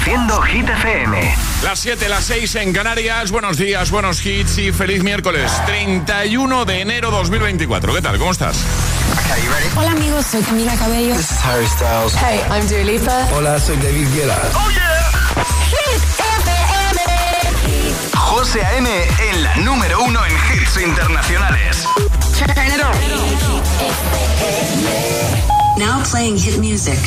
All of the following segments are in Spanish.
Reproduciendo Hit FM. Las 7, las 6 en Canarias. Buenos días, buenos hits y feliz miércoles 31 de enero 2024. ¿Qué tal? ¿Cómo estás? Hola amigos, soy Camila Cabello. This is Harry Styles. Hey, I'm Dua Lipa. Hola, soy David Guetta. ¡Oh, yeah! Hit FM. José A.M. en la número uno en hits internacionales. Turn it on. Now playing hit music.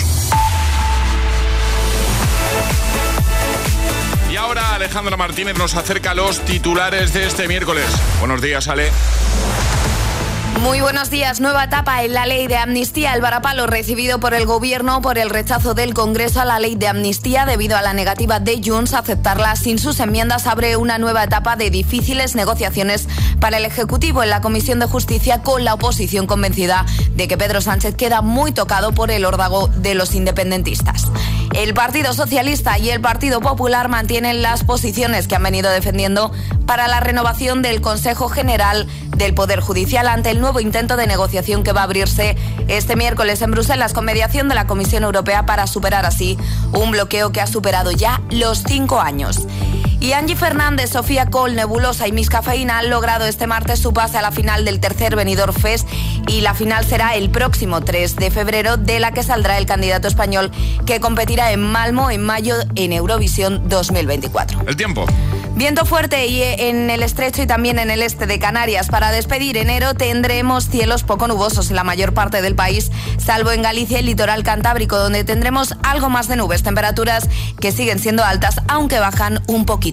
Ahora Alejandra Martínez nos acerca los titulares de este miércoles. Buenos días, Ale. Muy buenos días. Nueva etapa en la ley de amnistía. El varapalo recibido por el gobierno por el rechazo del Congreso a la ley de amnistía debido a la negativa de Junts a aceptarla sin sus enmiendas abre una nueva etapa de difíciles negociaciones para el Ejecutivo en la Comisión de Justicia con la oposición convencida de que Pedro Sánchez queda muy tocado por el órdago de los independentistas. El Partido Socialista y el Partido Popular mantienen las posiciones que han venido defendiendo para la renovación del Consejo General del Poder Judicial ante el nuevo intento de negociación que va a abrirse este miércoles en Bruselas con mediación de la Comisión Europea para superar así un bloqueo que ha superado ya los cinco años. Y Angie Fernández, Sofía Cole, Nebulosa y Miss Cafeína han logrado este martes su pase a la final del tercer Benidorm Fest y la final será el próximo 3 de febrero de la que saldrá el candidato español que competirá en Malmo en mayo en Eurovisión 2024. El tiempo. Viento fuerte y en el estrecho y también en el este de Canarias. Para despedir enero tendremos cielos poco nubosos en la mayor parte del país, salvo en Galicia y el litoral cantábrico, donde tendremos algo más de nubes, temperaturas que siguen siendo altas, aunque bajan un poquito.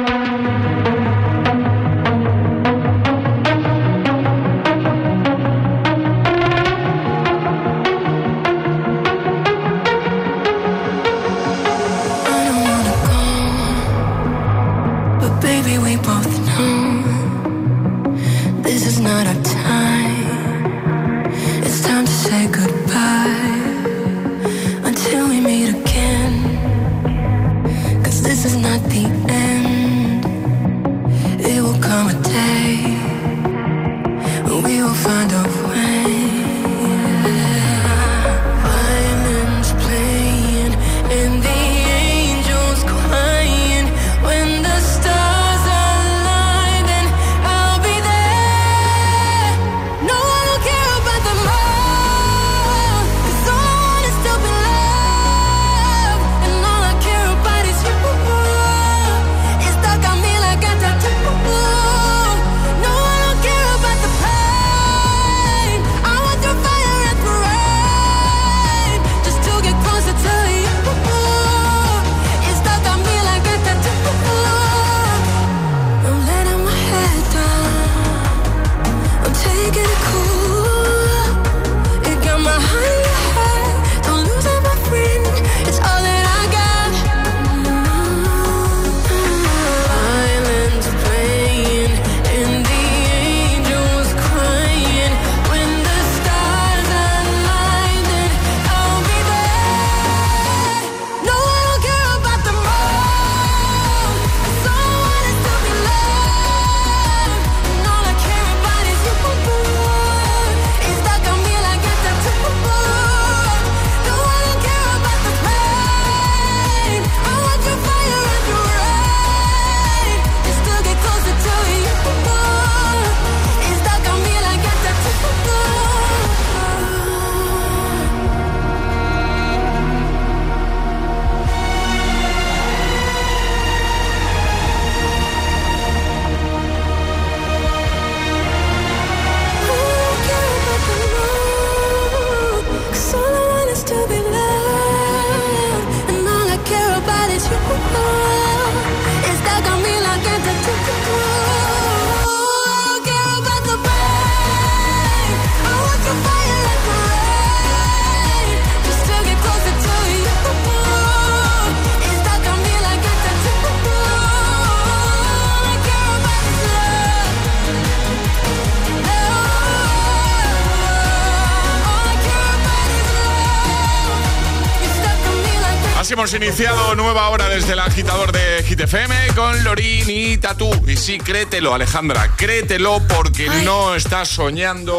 Iniciado nueva hora desde el agitador de GTFM con Lorín y Tatú. Y sí, créetelo, Alejandra, créetelo porque no estás soñando.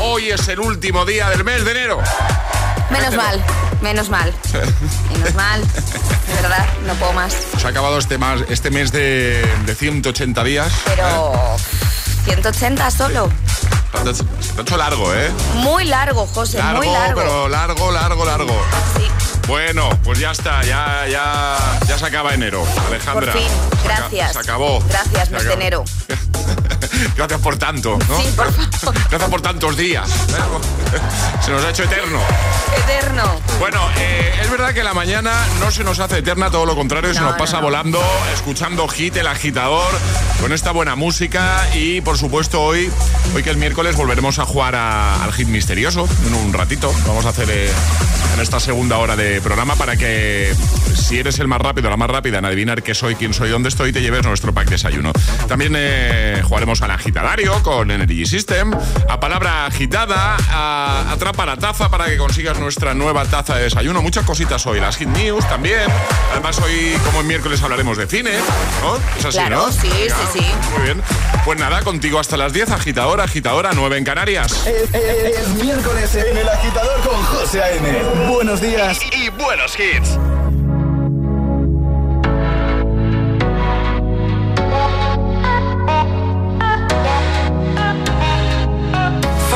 Hoy es el último día del mes de enero. Menos mal, menos mal. Menos mal. De verdad, no puedo más. Se ha acabado este, más, este mes de, de 180 días. Pero 180 solo. Te ha hecho largo, ¿eh? Muy largo, José, Largo, muy largo. pero largo, largo, largo. Sí, Bueno, pues ya está, ya, ya, ya se acaba enero, Alejandra. por fin. Gracias. Se acabó. Gracias, mes de enero. Gracias por tanto, ¿no? Sí, por favor. Gracias por tantos días. ¿eh? Se nos ha hecho eterno. Eterno. Bueno, eh, es verdad que la mañana no se nos hace eterna, todo lo contrario, se No, nos no, pasa no. volando, escuchando Hit, el agitador, con esta buena música y por supuesto hoy, hoy que es miércoles, volveremos a jugar a- al Hit Misterioso en un ratito. Vamos a hacer eh, en esta segunda hora de programa para que si eres el más rápido, la más rápida en adivinar qué soy, quién soy, dónde estoy, te lleves nuestro pack desayuno. También eh, jugaremos al agitadario con Energy System, a palabra agitada, a atrapa la taza para que consigas nuestra nueva taza de desayuno. Muchas cositas hoy, las Hit News también. Además hoy, como en miércoles, hablaremos de cine, ¿no? Es así, Claro, ¿no? sí, sí, sí. Muy bien. Pues nada, contigo hasta las 10, agitadora, agitadora, 9 en Canarias. Es, es- es miércoles en el agitador con José A.M. Buenos días y, y buenos hits.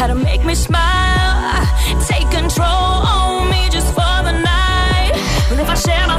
how to make me smile? Take control on me just for the night. But if I share my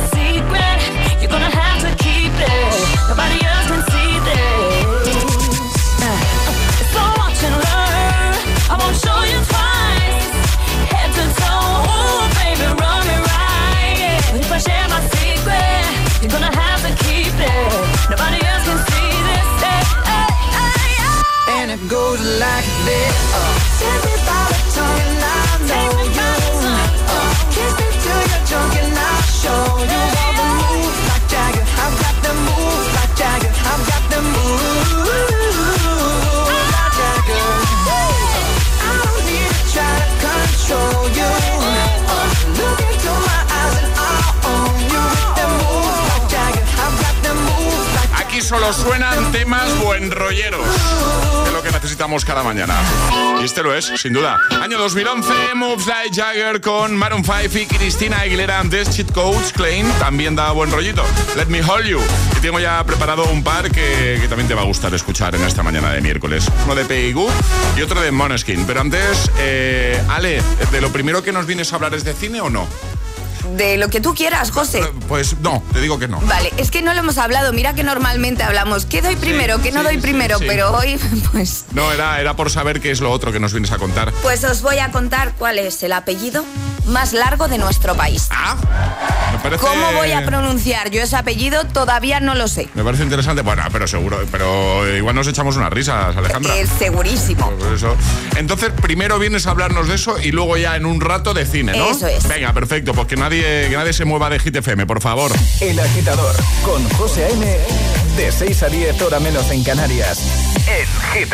solo suenan temas buen rolleros. Es lo que necesitamos cada mañana. Y este lo es, sin duda. Año 2011, Moves Like Jagger con Maroon 5 y Cristina Aguilera antes, Cheat Codes, Klein, también da buen rollito. Let Me Hold You. Y tengo ya preparado un par que, también te va a gustar escuchar en esta mañana de miércoles. Uno de Goo y otro de Moneskin. Pero antes, eh, Ale, ¿de lo primero que nos vienes a hablar es de cine o no? De lo que tú quieras, José. Pues no, te digo que no. Vale, es que no lo hemos hablado. Mira que normalmente hablamos, ¿qué doy primero? ¿Qué no sí, doy primero? sí. Pero hoy, pues, No, era, era por saber qué es lo otro que nos vienes a contar. pues os voy a contar cuál es el apellido más largo de nuestro país. Ah, me parece... ¿Cómo voy a pronunciar yo ese apellido? Todavía no lo sé. Me parece interesante. Bueno, pero seguro, pero igual nos echamos unas risas, Alejandra. Es segurísimo. Eso. Entonces, primero vienes a hablarnos de eso y luego ya en un rato de cine, ¿no? Eso es. Venga, perfecto. Pues que nadie, que nadie se mueva de Hit FM, por favor. El agitador con José A.M. De 6 a 10 hora menos en Canarias. En Hit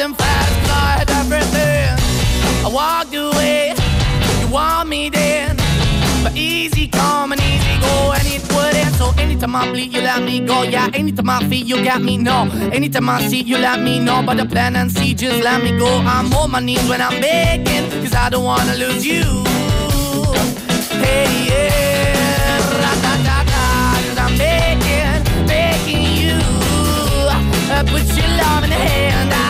and fast, I had everything. I walked away, you want me then. But easy come and easy go, and it wouldn't. So anytime I bleed, you let me go. Yeah, anytime I feel, you got me. No, anytime I see, you let me know. But the plan and see, just let me go. I'm on my knees when I'm begging, cause I don't wanna lose you. Hey, yeah, ra-da-da-da, cause I'm begging, begging you. Put your love in the hand out,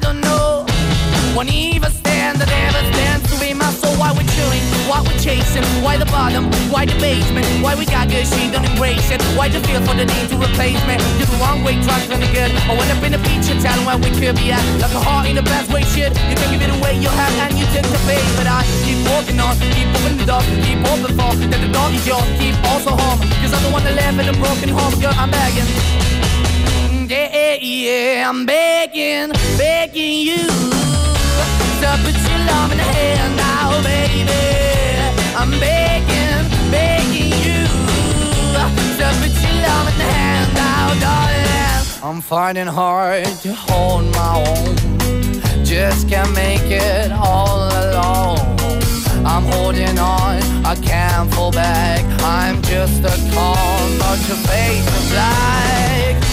Won't even stand, that never stands to be my soul. Why we're chewing, why we're chasing, why the bottom, why the basement, why we got good, she don't embrace it. Why the feel for the need to replace me? You're the wrong way, trying to good. I went up in a feature town where we could be at. Like a heart in the best way, shit. You can give it away, you have, and you take the bait. But I keep walking on, keep moving the dog, keep open for that the dog is yours, keep also home. Cause I'm the one that live in a broken home, girl, I'm begging. yeah, Yeah, yeah, I'm begging, begging you to uh, put your love in the hand now, baby. I'm begging, begging you put your love in the hand now, darling. I'm finding hard to hold my own. Just can't make it all alone. I'm holding on, I can't fall back. I'm just a call, but face is black.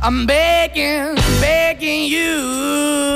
I'm begging, begging you.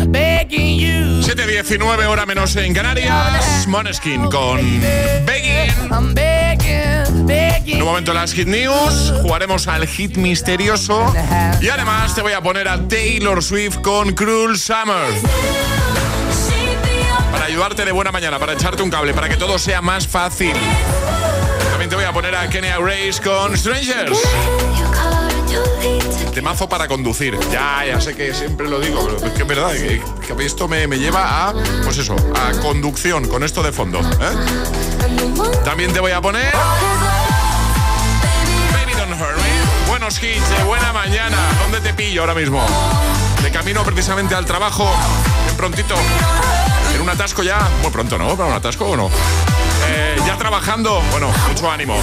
7.19 hora menos en Canarias. Moneskin con Begging. En un momento las Hit News, jugaremos al hit misterioso y además te voy a poner a Taylor Swift con Cruel Summer. Para ayudarte de buena mañana, para echarte un cable, para que todo sea más fácil. También te voy a poner a Kenya Grace con Strangers. Temazo para conducir. Ya, ya sé que siempre lo digo, pero es que es verdad, que, esto me, me lleva a, pues eso, a conducción con esto de fondo. ¿eh? También te voy a poner... Baby Don't Hurt Me. Buenos hits de buena mañana. ¿Dónde te pillo ahora mismo? De camino precisamente al trabajo, bien prontito. En un atasco ya, muy pronto, ¿no? ¿Para un atasco o no? Eh, ya trabajando, bueno, mucho ánimo.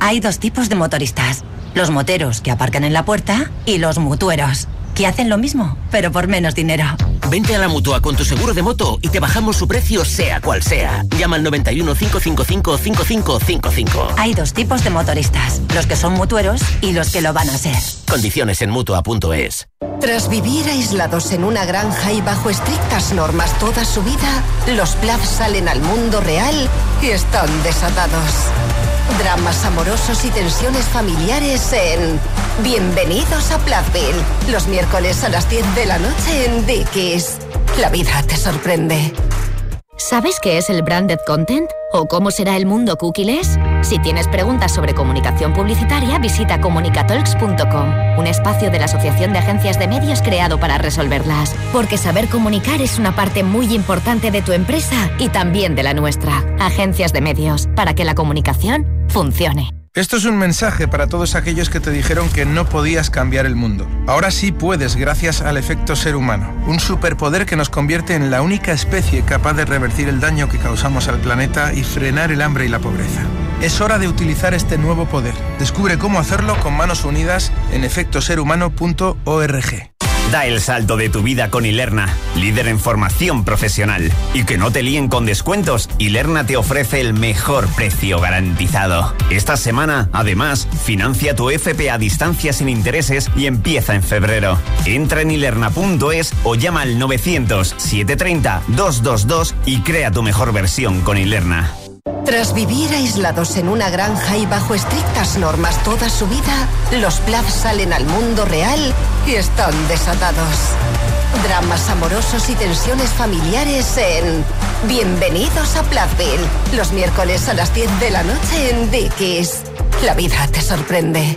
Hay dos tipos de motoristas. Los moteros que aparcan en la puerta y los mutueros, que hacen lo mismo, pero por menos dinero. Vente a la mutua con tu seguro de moto y te bajamos su precio, sea cual sea. Llama al 91 555 5555. Hay dos tipos de motoristas, los que son mutueros y los que lo van a ser. Condiciones en mutua.es. Tras vivir aislados en una granja y bajo estrictas normas toda su vida, los Plath salen al mundo real y están desatados. Dramas amorosos y tensiones familiares en Bienvenidos a Plathville. Los miércoles a las 10 de la noche en Dickies. La vida te sorprende. ¿Sabes qué es el branded content? ¿O cómo será el mundo cookieless? Si tienes preguntas sobre comunicación publicitaria, visita comunicatalks.com, un espacio de la Asociación de Agencias de Medios creado para resolverlas. Porque saber comunicar es una parte muy importante de tu empresa y también de la nuestra. Agencias de Medios, para que la comunicación funcione. Esto es un mensaje para todos aquellos que te dijeron que no podías cambiar el mundo. Ahora sí puedes gracias al efecto ser humano, un superpoder que nos convierte en la única especie capaz de revertir el daño que causamos al planeta y frenar el hambre y la pobreza. Es hora de utilizar este nuevo poder. Descubre cómo hacerlo con manos unidas en efectoserhumano.org. Da el salto de tu vida con Ilerna, líder en formación profesional. Y que no te líen con descuentos, Ilerna te ofrece el mejor precio garantizado. Esta semana, además, financia tu FP a distancia sin intereses y empieza en febrero. Entra en ilerna.es o llama al 900-730-222 y crea tu mejor versión con Ilerna. Tras vivir aislados en una granja y bajo estrictas normas toda su vida, los Plath salen al mundo real y están desatados. Dramas amorosos y tensiones familiares en Bienvenidos a Plathville. Los miércoles a las 10 de la noche en Dickies. La vida te sorprende.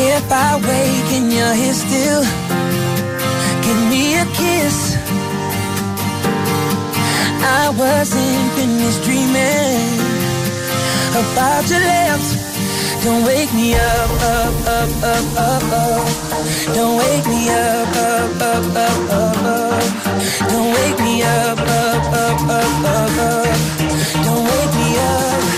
If I wake and you're here still, give me a kiss. I wasn't finished dreaming about your lips. Don't wake me up, up, up, up, up, up. Don't wake me up, up, up, up, up, up. Don't wake me up, up, up, up, up, up. Don't wake me up.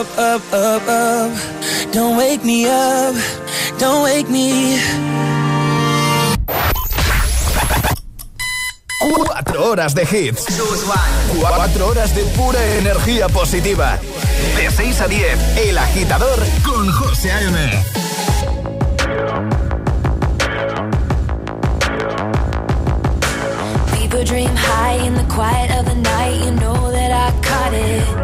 up, up, up, up, up. Don't wake me up. Don't wake me. Cuatro horas de hits. 4 horas de pura energía positiva. De 6 a 10, El Agitador con José A.M. People dream high in the quiet of the night. You know that I caught it.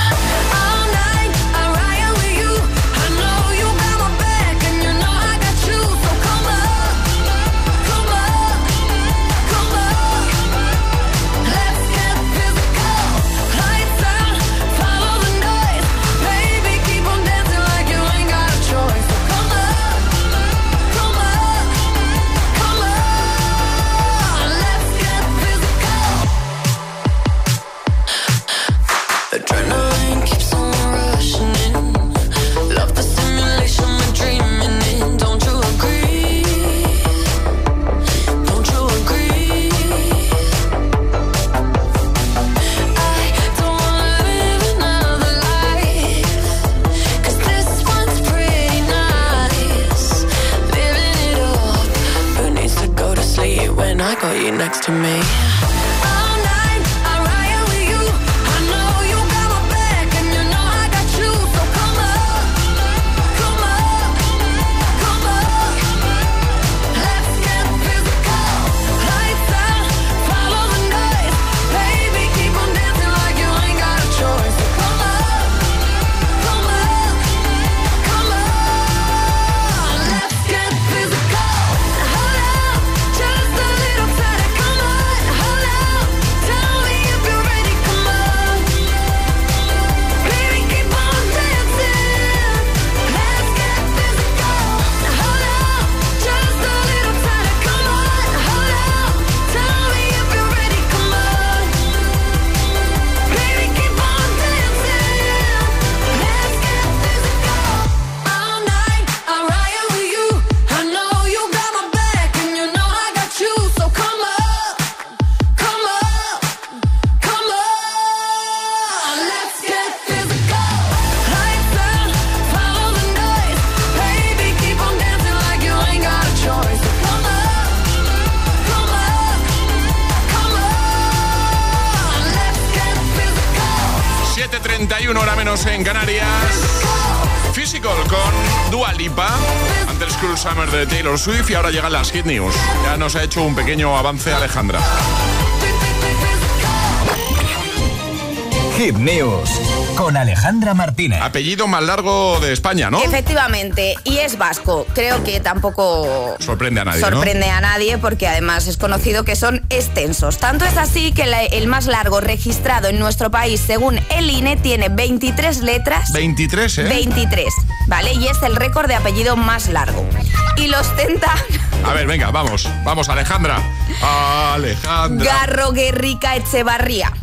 De Taylor Swift y ahora llegan las Hit News. Ya nos ha hecho un pequeño avance Alejandra. Hit News con Alejandra Martínez. Apellido más largo de España, ¿no? Efectivamente, y es vasco. Creo que tampoco Sorprende a nadie, ¿no? sorprende a nadie porque además es conocido que son extensos. Tanto es así que la- el más largo registrado en nuestro país, según el INE, tiene 23 letras. 23, ¿eh? 23, ¿vale? Y es el récord de apellido más largo. Y lo ostenta A ver, venga, vamos. Vamos, Alejandra. Alejandra. Garro Guerrica Echevarría.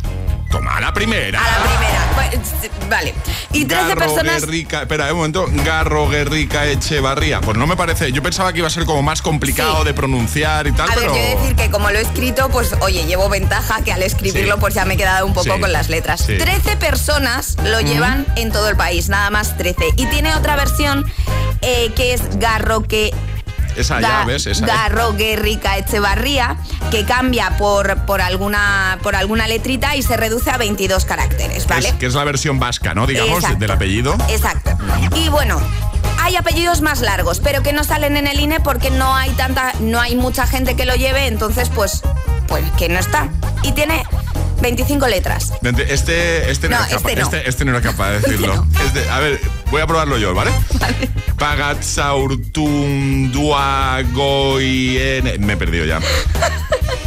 Toma, a la primera. A la primera. Pues, Vale. Y 13 Garro personas. Guerrica, espera un momento, Garro Guerrica Echevarría. Pues no me parece, yo pensaba que iba a ser como más complicado Sí. de pronunciar y tal, A ver, pero he de decir que como lo he escrito, pues oye, llevo ventaja que al escribirlo Sí. pues ya me he quedado un poco Sí. con las letras. Sí. 13 personas lo llevan en todo el país, nada más 13. Y tiene otra versión eh, que es Garro que... esa ya Ga- ves, esa. ¿eh? Garro Guerrica Echevarría, que cambia por, por, alguna, por alguna letrita y se reduce a 22 caracteres, ¿vale? Es, que es la versión vasca, ¿no? Digamos, Exacto. del apellido. Exacto. Y bueno, hay apellidos más largos, pero que no salen en el INE porque no hay tanta, no hay mucha gente que lo lleve, entonces pues, pues que no está. Y tiene 25 letras. Este, este, no, No, era capaz, este no. este, este no era capaz de decirlo. Este- a ver, voy a probarlo yo, ¿vale? Pagatsaurtum duagoien... Me he perdido ya.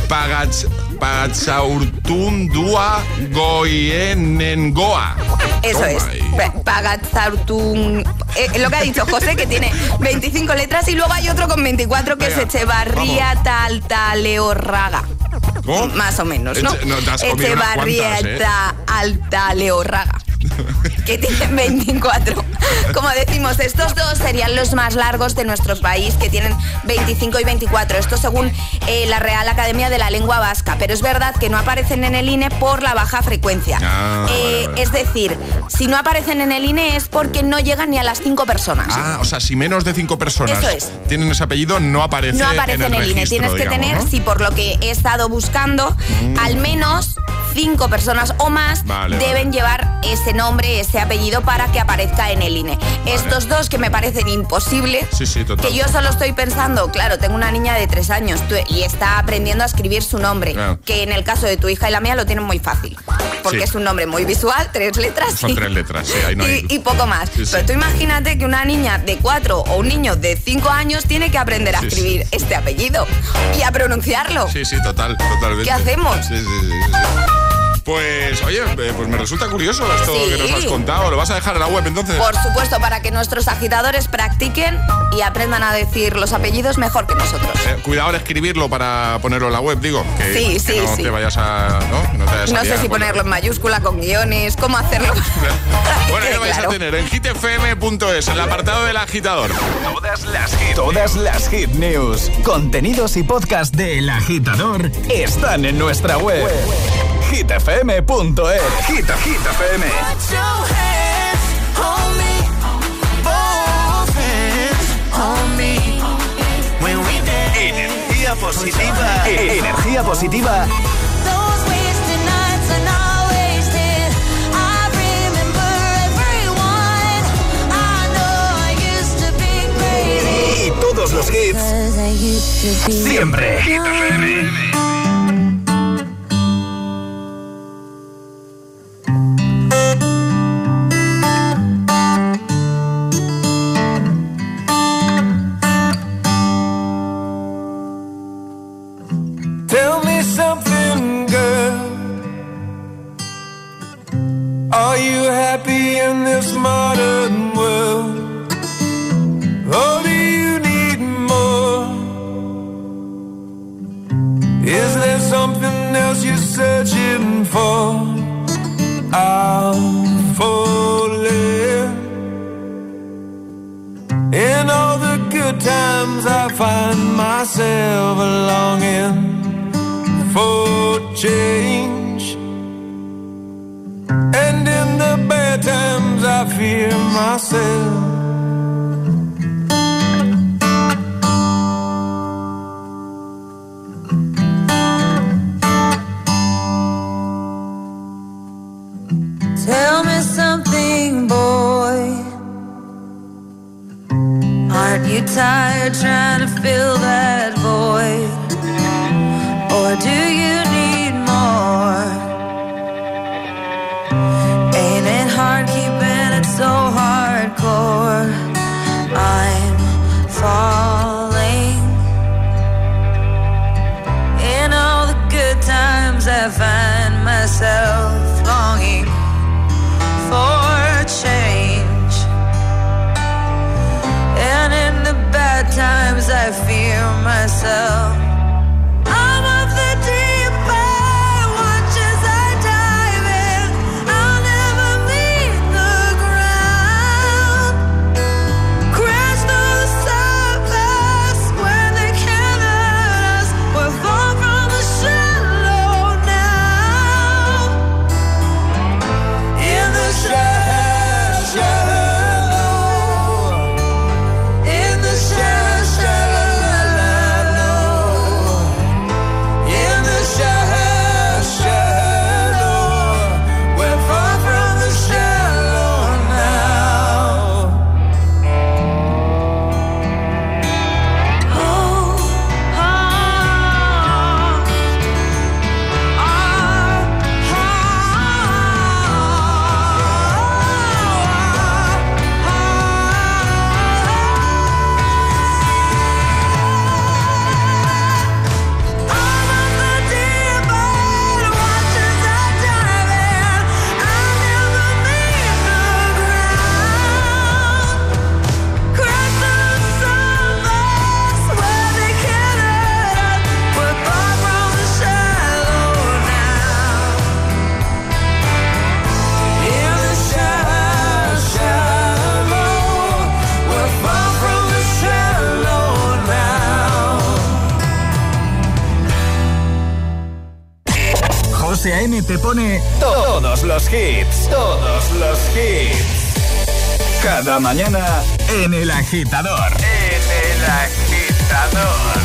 Pagats, Pagatsaurtum duagoienengoa. Eso Toma es. ahí. Pe- Pagatzartun. Eh, lo que ha dicho José, que tiene 25 letras, y luego hay otro con 24 que Venga, es Echevarría Taltaleorraga. ¿Cómo? Más o menos, ¿no? No, te has comido unas cuantas, ¿eh? Ta- Altaleorraga. que tienen 24. Como decimos, estos dos serían los más largos de nuestro país, que tienen 25 y 24. Esto según eh, la Real Academia de la Lengua Vasca. Pero es verdad que no aparecen en el INE por la baja frecuencia. Ah, Eh, vale, vale. Es decir, si no aparecen en el INE es porque no llegan ni a las 5 personas. Ah, o sea, si menos de cinco personas Eso es. tienen ese apellido, no aparece, no aparece en el, INE. registro, Tienes que tener, ¿no? si por lo que he estado buscando, Mm. al menos cinco personas o más Vale, deben vale. llevar ese nombre, ese apellido para que aparezca en el INE. Estos dos que me parecen imposibles, Sí, sí, total. que yo solo estoy pensando, claro, tengo una niña de tres años y está aprendiendo a escribir su nombre, Claro. que en el caso de tu hija y la mía lo tienen muy fácil, porque Sí. es un nombre muy visual, tres letras Son y- tres letras, sí, ahí no hay... y, y poco más. Pero tú imagínate que una niña de cuatro o un niño de cinco años tiene que aprender a escribir este apellido y a pronunciarlo. Sí, sí, total, totalmente. ¿Qué hacemos? Sí, sí, sí. Pues, oye, eh, pues me resulta curioso esto Sí. que nos has contado. ¿Lo vas a dejar en la web entonces? Por supuesto, para que nuestros agitadores practiquen y aprendan a decir los apellidos mejor que nosotros. Eh, cuidado al escribirlo para ponerlo en la web, digo. Que, Sí, que sí, no sí. te vayas a. No, no, te vayas a No sé si ponerlo en mayúscula, con guiones, cómo hacerlo. Bueno, ya lo vais Claro. a tener en hitfm.es, en el apartado del agitador. Todas las hit, todas las hit news, contenidos y podcast de El Agitador están en nuestra web. hitfm.es. Hit, Hit FM. Energía positiva. Energía positiva y todos los hits siempre. Hit FM. Te pone todos los hits, todos los hits. Cada mañana en El Agitador. En El Agitador.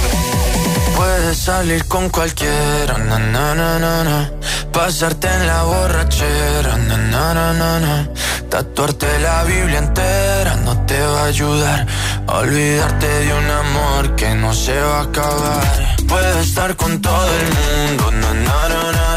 Puedes salir con cualquiera, na, na, na, na, na. pasarte en la borrachera, na, na, na, na, na. tatuarte la Biblia entera no te va a ayudar olvidarte de un amor que no se va a acabar. Puedes estar con todo el mundo, na, na, na,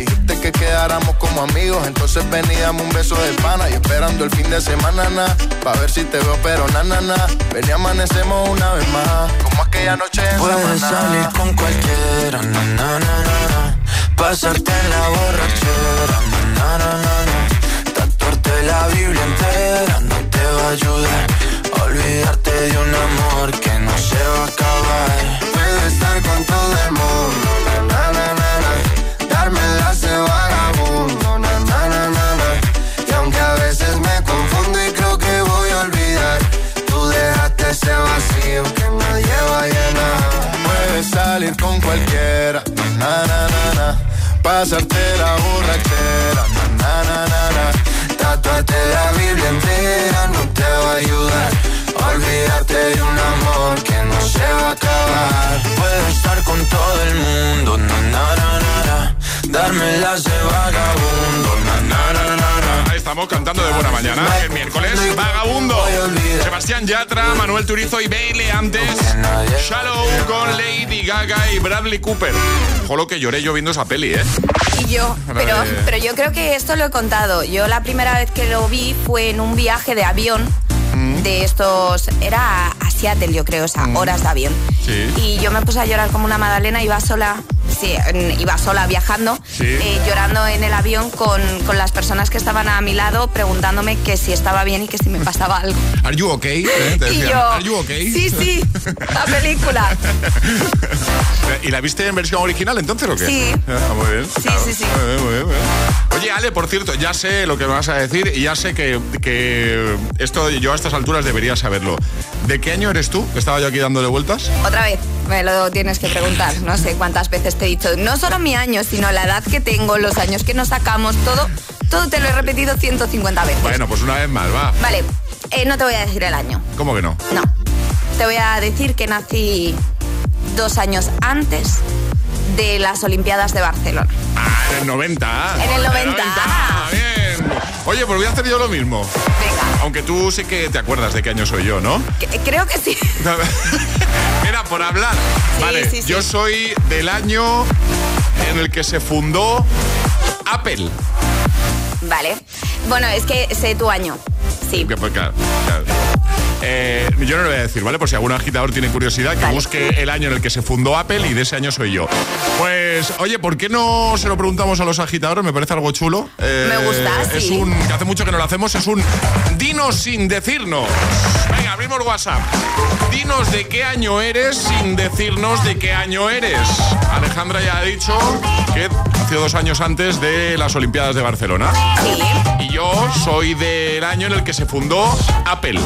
Como amigos, entonces ven y dame un beso de pana. Y esperando el fin de semana, na, pa' ver si te veo, pero na, na, na. Ven y amanecemos una vez más, como aquella noche en Puedes Samaná. salir con cualquiera, na, na, na, na, na. pasarte en la borrachera, na, na, na, na, tatuarte la Biblia entera no te va a ayudar olvidarte de un amor que no se va a acabar. Puedes estar con todo el mundo, pasarte la borrachera, na, na, na, na. Tatuarte la Biblia entera no te va a ayudar. Olvídate de un amor que no se va a acabar. Puedo estar con todo el mundo, na na na na, na. darme las de vagabundo, na na na na. Estamos cantando de buena mañana. El miércoles, Vagabundo. Sebastián Yatra, Manuel Turizo y Bailey antes. Shallow con Lady Gaga y Bradley Cooper. Ojo lo que lloré yo viendo esa peli, ¿eh? Y yo, pero, pero yo creo que esto lo he contado. Yo la primera vez que lo vi fue en un viaje de avión. Mm. De estos, era a Seattle, yo creo, o sea, horas de avión. Sí. Y yo me puse a llorar como una magdalena, iba sola, sí, iba sola viajando, Sí. eh, llorando en el avión con, con las personas que estaban a mi lado, preguntándome que si estaba bien y que si me pasaba algo. Are you okay? ¿Eh? Te Y decían, yo, Are you okay? sí, sí, la película. ¿Y la viste en versión original entonces o qué? Sí. Ah, muy bien. Sí, sí, sí. Muy bien, muy bien, muy bien. Oye, Ale, por cierto, ya sé lo que me vas a decir y ya sé que, que esto yo a estas alturas debería saberlo. ¿De qué año eres tú? Estaba yo aquí dándole vueltas. Otra vez, me lo tienes que preguntar. No sé cuántas veces te he dicho. No solo mi año, sino la edad que tengo, los años que nos sacamos, todo, todo te lo he repetido 150 veces. Bueno, pues una vez más, va. Vale, eh, no te voy a decir el año. ¿Cómo que no? No. Te voy a decir que nací dos años antes de las Olimpiadas de Barcelona. Ah, en el 90. En el 90. Ah, bien. Oye, pues voy a hacer yo lo mismo. Venga. Aunque tú sí que te acuerdas de qué año soy yo, ¿no? Que- Creo que sí. Mira, por hablar. vale, sí, sí. yo soy del año en el que se fundó Apple. Vale. Bueno, es que sé tu año. Sí. Que, pues, claro, claro. Eh, yo no lo voy a decir, ¿vale? Por si algún agitador tiene curiosidad, que busque el año en el que se fundó Apple y de ese año soy yo. Pues, oye, ¿por qué no se lo preguntamos a los agitadores? Me parece algo chulo. Eh, Me gusta, Es un, que hace mucho que no lo hacemos, es un dinos sin decirnos. Venga, abrimos WhatsApp. Dinos de qué año eres sin decirnos de qué año eres. Alejandra ya ha dicho que hace dos años antes de las Olimpiadas de Barcelona. Sí. Y yo soy del año en el que se fundó Apple.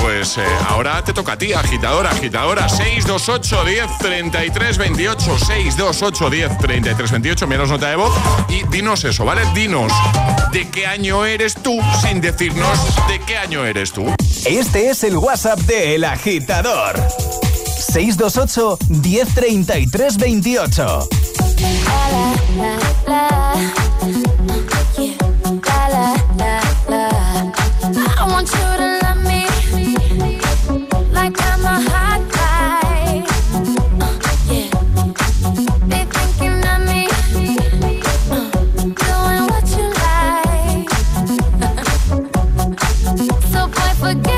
Pues eh, ahora te toca a ti, agitador, agitadora. 628 10 33 28. 628 10 33 28. Menos nota de voz. Y dinos eso, ¿vale? Dinos de qué año eres tú sin decirnos de qué año eres tú. Este es el WhatsApp de El Agitador. 628 1033 28. I I forget.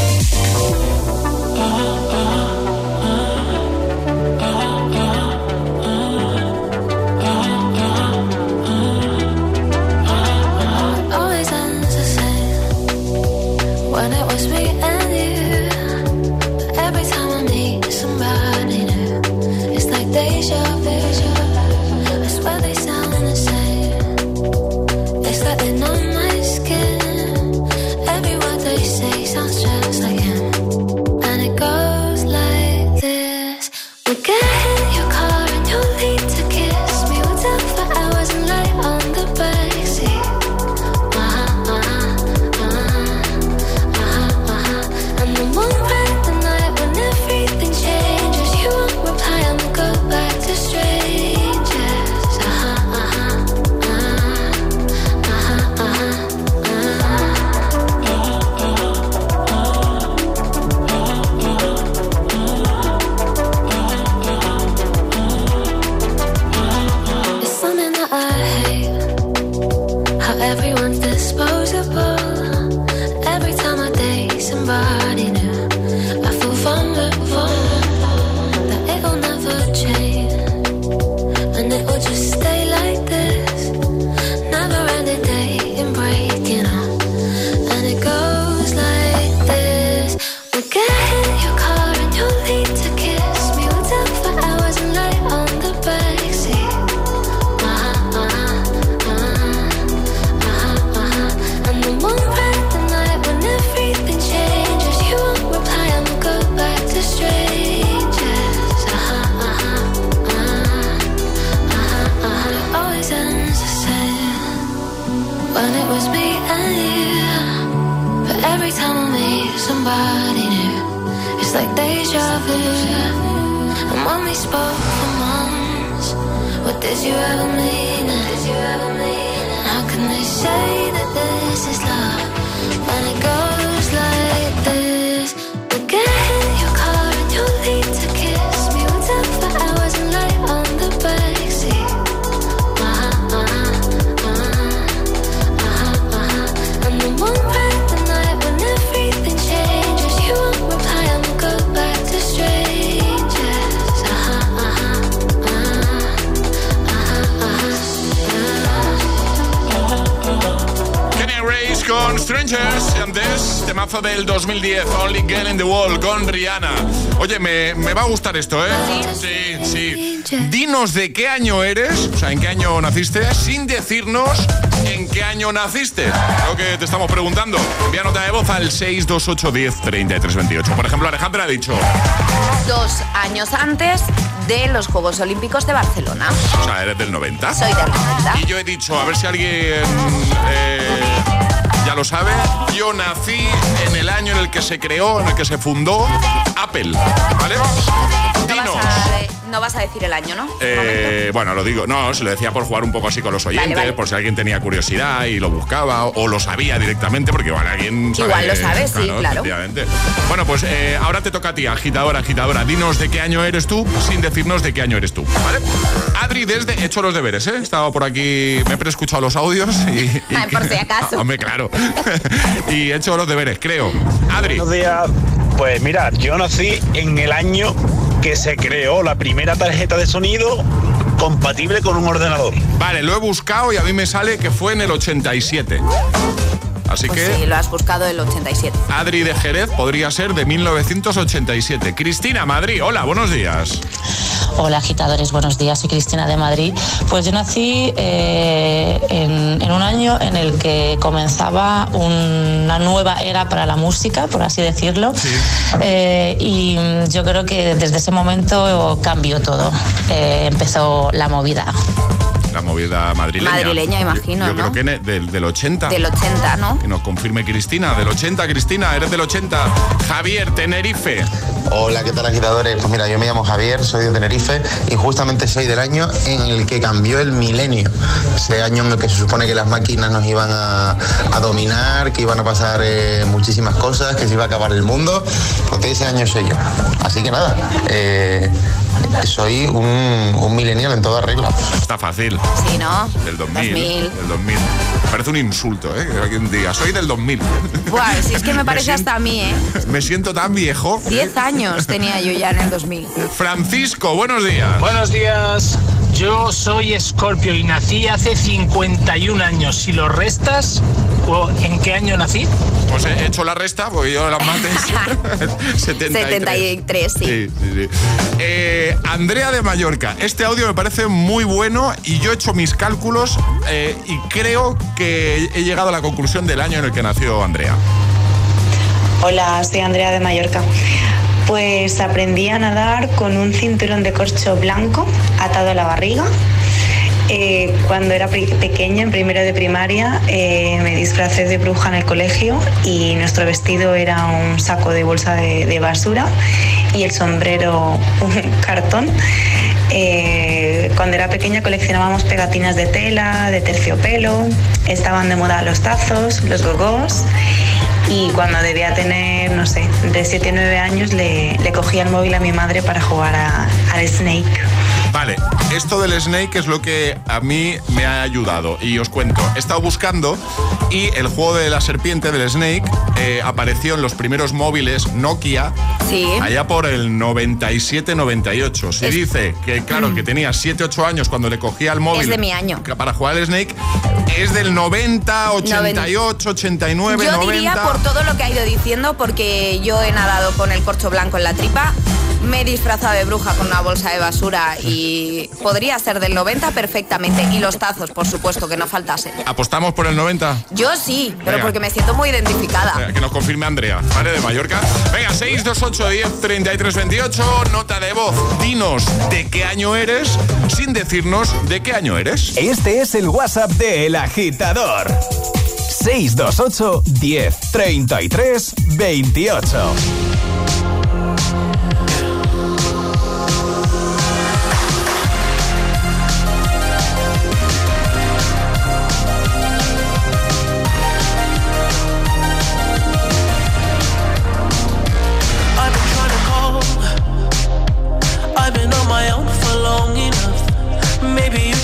Strangers y antes temazo del 2010 Only Girl in the Wall con Rihanna. Oye, me, me va a gustar esto, ¿eh? Sí, sí. Dinos de qué año eres, o sea, en qué año naciste, sin decirnos en qué año naciste. Lo que te estamos preguntando. Envía nota de voz al 628 10 33 28. Por ejemplo, Alejandra ha dicho, Dos años antes de los Juegos Olímpicos de Barcelona. o sea, eres del 90. Soy del 90. Y yo he dicho, a ver si alguien eh, ya lo sabe, yo nací en el año en el que se creó, en el que se fundó Apple, ¿vale? No vas a decir el año, ¿no? Eh, bueno, lo digo, no, se lo decía por jugar un poco así con los oyentes, vale. por si alguien tenía curiosidad y lo buscaba o, o lo sabía directamente, porque igual alguien sabe. Igual lo sabe, sí, claro. efectivamente. Bueno, pues eh, ahora te toca a ti, agitadora, agitadora. Dinos de qué año eres tú sin decirnos de qué año eres tú, ¿vale? Adri, desde. He hecho los deberes, ¿eh? He estado por aquí, me he preescuchado los audios y. y- Ay, por si acaso. Hombre, claro. y he hecho los deberes, creo. Adri. Buenos días. Pues mira, yo nací en el año que se creó la primera tarjeta de sonido compatible con un ordenador. Vale, lo he buscado y a mí me sale que fue en el 87. Así Pues que. sí, lo has buscado el 87. Adri de Jerez podría ser de 1987. Cristina Madrid, hola, buenos días. Hola agitadores, buenos días, soy Cristina de Madrid. Pues yo nací eh, en, en un año en el que comenzaba una nueva era para la música, por así decirlo, Eh, y yo creo que desde ese momento cambió todo, Eh, empezó la movida. La movida madrileña. Madrileña, imagino, Yo ¿no? creo que del, del 80. Del 80, ¿no? Que nos confirme Cristina. Del 80, Cristina, eres del 80. Javier, Tenerife. Hola, ¿qué tal agitadores? Pues mira, yo me llamo Javier, soy de Tenerife y justamente soy del año en el que cambió el milenio. Ese año en el que se supone que las máquinas nos iban a, a dominar, que iban a pasar eh, muchísimas cosas, que se iba a acabar el mundo. Pues de ese año soy yo. Así que nada, eh, soy un, un millennial en toda regla. Está fácil. Sí, ¿no? Del 2000. 2000. Del 2000. Parece un insulto, ¿eh? Que alguien diga, soy del 2000. Buah, si es que me parece hasta a mí, ¿eh? Me siento tan viejo. 10 años tenía yo ya en el 2000. Francisco, buenos días. Buenos días. Yo soy Escorpio y nací hace 51 años. Si lo restas, ¿o ¿en qué año nací? Pues he hecho la resta, porque yo las mates. 73. 73, sí. Sí, sí, sí. Eh, Andrea de Mallorca, este audio me parece muy bueno y yo he hecho mis cálculos eh, y creo que he llegado a la conclusión del año en el que nació Andrea. Hola, soy Andrea de Mallorca. Pues aprendí a nadar con un cinturón de corcho blanco atado a la barriga. Eh, cuando era pequeña, en primero de primaria, eh, me disfracé de bruja en el colegio y nuestro vestido era un saco de bolsa de, de basura y el sombrero un cartón. Eh, cuando era pequeña coleccionábamos pegatinas de tela, de terciopelo, estaban de moda los tazos, los gogos y cuando debía tener, no sé, de 7 o 9 años le, le cogía el móvil a mi madre para jugar al Snake. Esto del Snake es lo que a mí me ha ayudado y os cuento. He estado buscando y el juego de la serpiente del Snake eh, apareció en los primeros móviles Nokia Sí. allá por el 97-98. Se Es- dice que, claro, que tenía 7-8 años cuando le cogía el móvil Es de mi año. para jugar al Snake. Es del 90, 88, 89, Yo 90. diría por todo lo que ha ido diciendo, porque yo he nadado con el corcho blanco en la tripa, me he disfrazado de bruja con una bolsa de basura y podría ser del 90 perfectamente. Y los tazos, por supuesto, que no faltasen. ¿Apostamos por el 90? Yo sí, pero Venga. porque me siento muy identificada. Venga, que nos confirme Andrea, ¿vale? De Mallorca. Venga, 628 10 33 28, nota de voz. Dinos de qué año eres sin decirnos de qué año eres. Este es el WhatsApp de El Agitador. 628 10 33 28.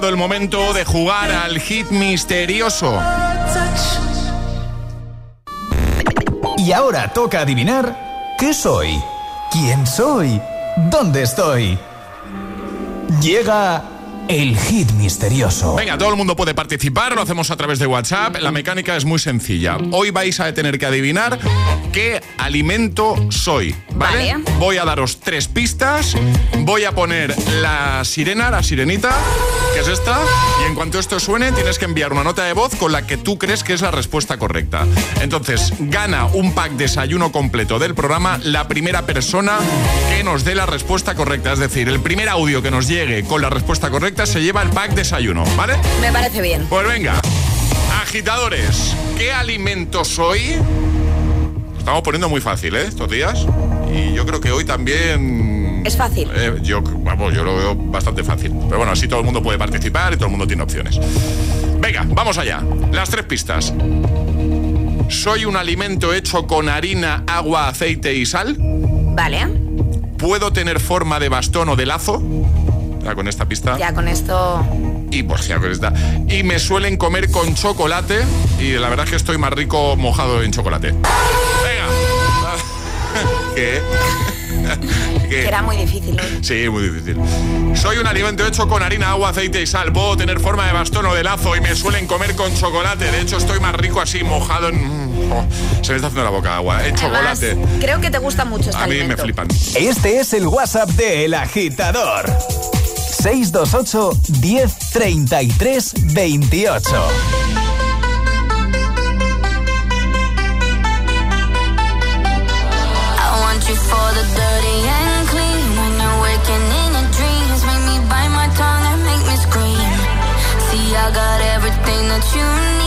llegado el momento de jugar al hit misterioso. Y ahora toca adivinar qué soy, quién soy, dónde estoy. Llega el hit misterioso. Venga, todo el mundo puede participar, lo hacemos a través de WhatsApp. La mecánica es muy sencilla. Hoy vais a tener que adivinar qué alimento soy. ¿Vale? Vale. Voy a daros tres pistas. Voy a poner la sirena, la sirenita, que es esta. Y en cuanto esto suene, tienes que enviar una nota de voz con la que tú crees que es la respuesta correcta. Entonces, gana un pack desayuno completo del programa la primera persona que nos dé la respuesta correcta. Es decir, el primer audio que nos llegue con la respuesta correcta se lleva el pack desayuno, ¿vale? Me parece bien. Pues venga, agitadores, ¿qué alimento soy? Lo estamos poniendo muy fácil, ¿eh? Estos días. Y yo creo que hoy también... Es fácil. eh, yo, vamos, yo lo veo bastante fácil. Pero bueno, así todo el mundo puede participar y todo el mundo tiene opciones. Venga, vamos allá. Las tres pistas. Soy un alimento hecho con harina, agua, aceite y sal. Vale. Puedo tener forma de bastón o de lazo. Ya con esta pista. Ya con esto. Y pues ya con esta. Y me suelen comer con chocolate. Y la verdad es que estoy más rico mojado en chocolate. Venga. Que era muy difícil. ¿eh? Sí, muy difícil. Soy un alimento hecho con harina, agua, aceite y sal. Puedo tener forma de bastón o de lazo y me suelen comer con chocolate. De hecho, estoy más rico así, mojado en... Oh, se me está haciendo la boca agua. En Además, chocolate. creo que te gusta mucho este A mí me flipan. Este es el WhatsApp de El Agitador. 628 10 33 28. That you